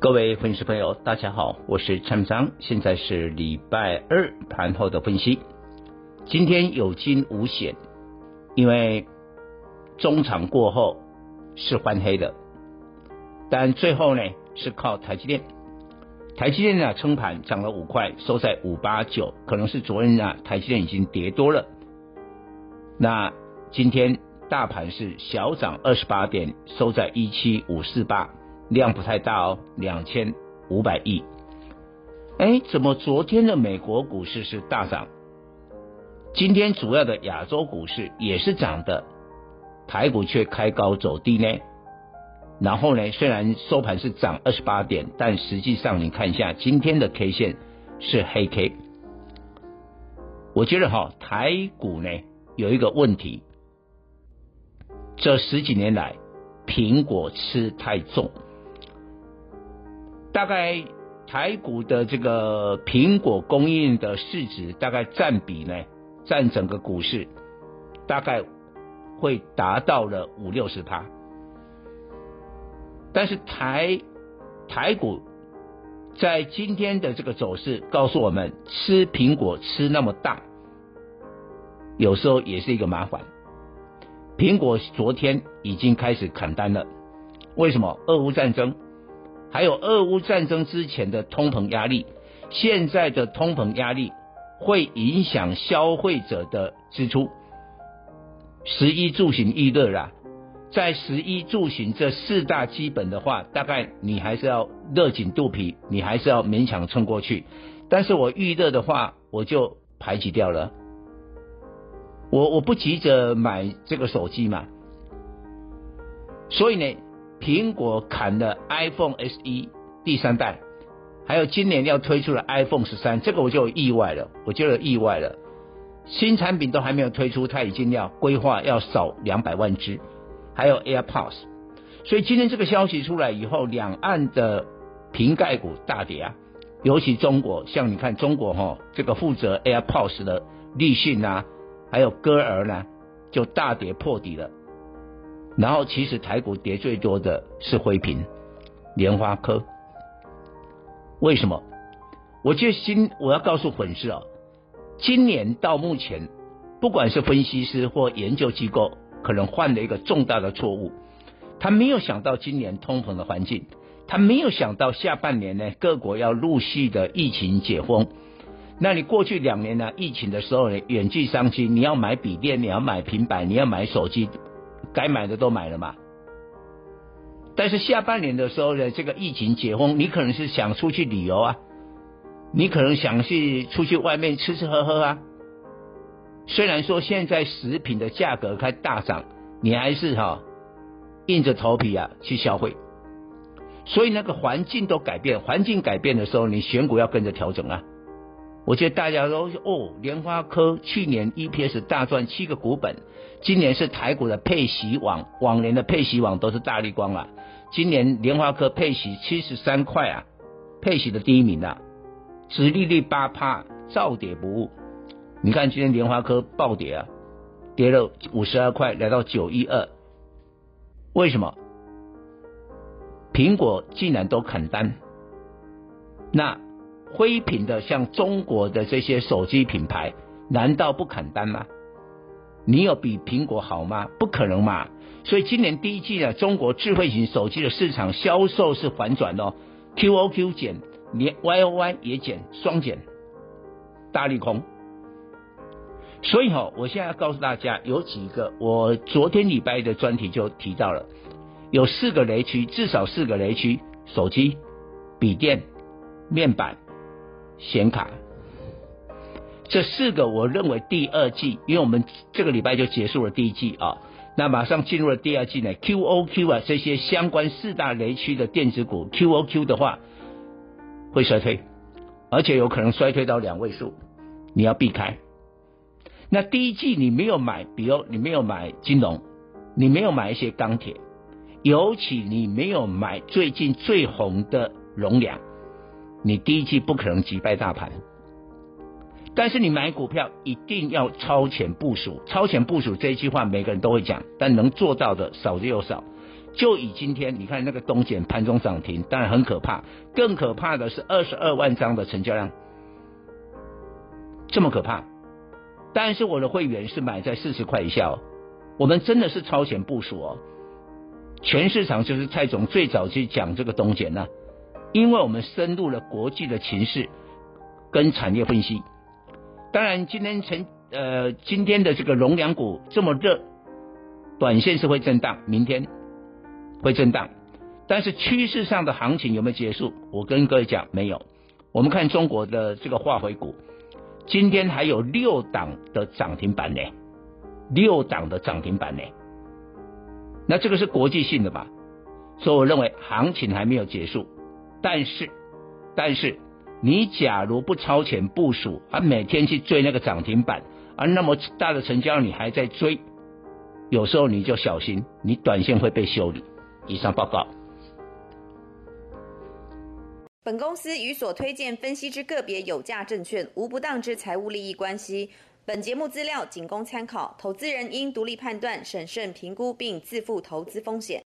各位粉丝朋友，大家好，我是陈章，现在是礼拜二盘后的分析。今天有惊无险，因为中场过后是翻黑的，但最后呢是靠台积电，台积电呢撑盘涨了五块，收在五八九，可能是昨天啊台积电已经跌多了。那今天大盘是小涨二十八点，收在一七五四八。量不太大哦，两千五百亿。哎，怎么昨天的美国股市是大涨，今天主要的亚洲股市也是涨的，台股却开高走低呢？然后呢，虽然收盘是涨二十八点，但实际上你看一下今天的 K 线是黑 K。我觉得哈，台股呢有一个问题，这十几年来苹果吃太重。大概台股的这个苹果供应的市值，大概占比呢，占整个股市，大概会达到了五六十趴。但是台台股在今天的这个走势告诉我们，吃苹果吃那么大，有时候也是一个麻烦。苹果昨天已经开始砍单了，为什么？俄乌战争。还有俄乌战争之前的通膨压力，现在的通膨压力会影响消费者的支出。食衣住行娱乐啦，在食衣住行这四大基本的话，大概你还是要勒紧肚皮，你还是要勉强撑过去。但是我预热的话，我就排挤掉了。我我不急着买这个手机嘛，所以呢。苹果砍了 iPhone SE 第三代，还有今年要推出的 iPhone 十三，这个我就有意外了，我就有意外了。新产品都还没有推出，它已经要规划要少两百万只，还有 AirPods。所以今天这个消息出来以后，两岸的瓶盖股大跌啊，尤其中国，像你看中国哈，这个负责 AirPods 的立讯啊，还有歌儿呢，就大跌破底了。然后，其实台股跌最多的是辉屏、联发科。为什么？我觉得今我要告诉粉丝啊，今年到目前，不管是分析师或研究机构，可能犯了一个重大的错误。他没有想到今年通膨的环境，他没有想到下半年呢，各国要陆续的疫情解封。那你过去两年呢，疫情的时候呢，远距商机，你要买笔电，你要买平板，你要买手机。该买的都买了嘛，但是下半年的时候呢，这个疫情解封，你可能是想出去旅游啊，你可能想去出去外面吃吃喝喝啊。虽然说现在食品的价格开大涨，你还是哈、硬着头皮啊去消费。所以那个环境都改变，环境改变的时候，你选股要跟着调整啊。我觉得大家都哦，联发科去年 EPS 大赚七个股本，今年是台股的配息王，往年的配息王都是大立光啊，今年联发科配息七十三块啊，配息的第一名啊，殖利率八趴，照跌不误。你看今天联发科暴跌啊，跌了五十二块，来到九一二，为什么？苹果竟然都砍单，那？灰屏的像中国的这些手机品牌，难道不砍单吗？你有比苹果好吗？不可能嘛！所以今年第一季呢，中国智慧型手机的市场销售是反转哦，QOQ 减，连 YOY 也减，双减，大利空。所以哈、哦，我现在要告诉大家，有几个，我昨天礼拜的专题就提到了，有四个雷区，至少四个雷区：手机、笔电、面板。显卡，这四个我认为第二季，因为我们这个礼拜就结束了第一季啊，那马上进入了第二季呢。QOQ 啊，这些相关四大雷区的电子股，QOQ 的话，会衰退，而且有可能衰退到两位数，你要避开。那第一季你没有买，比如你没有买金融，你没有买一些钢铁，尤其你没有买最近最红的农粮，你第一季不可能击败大盘。但是你买股票一定要超前部署，超前部署这一句话每个人都会讲，但能做到的少之又少。就以今天你看那个东碱盘中涨停，当然很可怕，更可怕的是二十二万张的成交量，这么可怕。但是我的会员是买在四十块以下哦，我们真的是超前部署哦。全市场就是蔡总最早去讲这个东碱呢，因为我们深入了国际的情势跟产业分析。当然今天成呃今天的这个农粮股这么热，短线是会震荡，明天会震荡，但是趋势上的行情有没有结束？我跟各位讲没有。我们看中国的这个化肥股。今天还有六档的涨停板呢，六档的涨停板呢，那这个是国际性的吧？所以我认为行情还没有结束，但是，但是你假如不超前部署，而每天去追那个涨停板，而那么大的成交你还在追，有时候你就小心，你短线会被修理。以上报告。本公司与所推荐分析之个别有价证券无不当之财务利益关系。本节目资料仅供参考，投资人应独立判断、审慎评估并自负投资风险。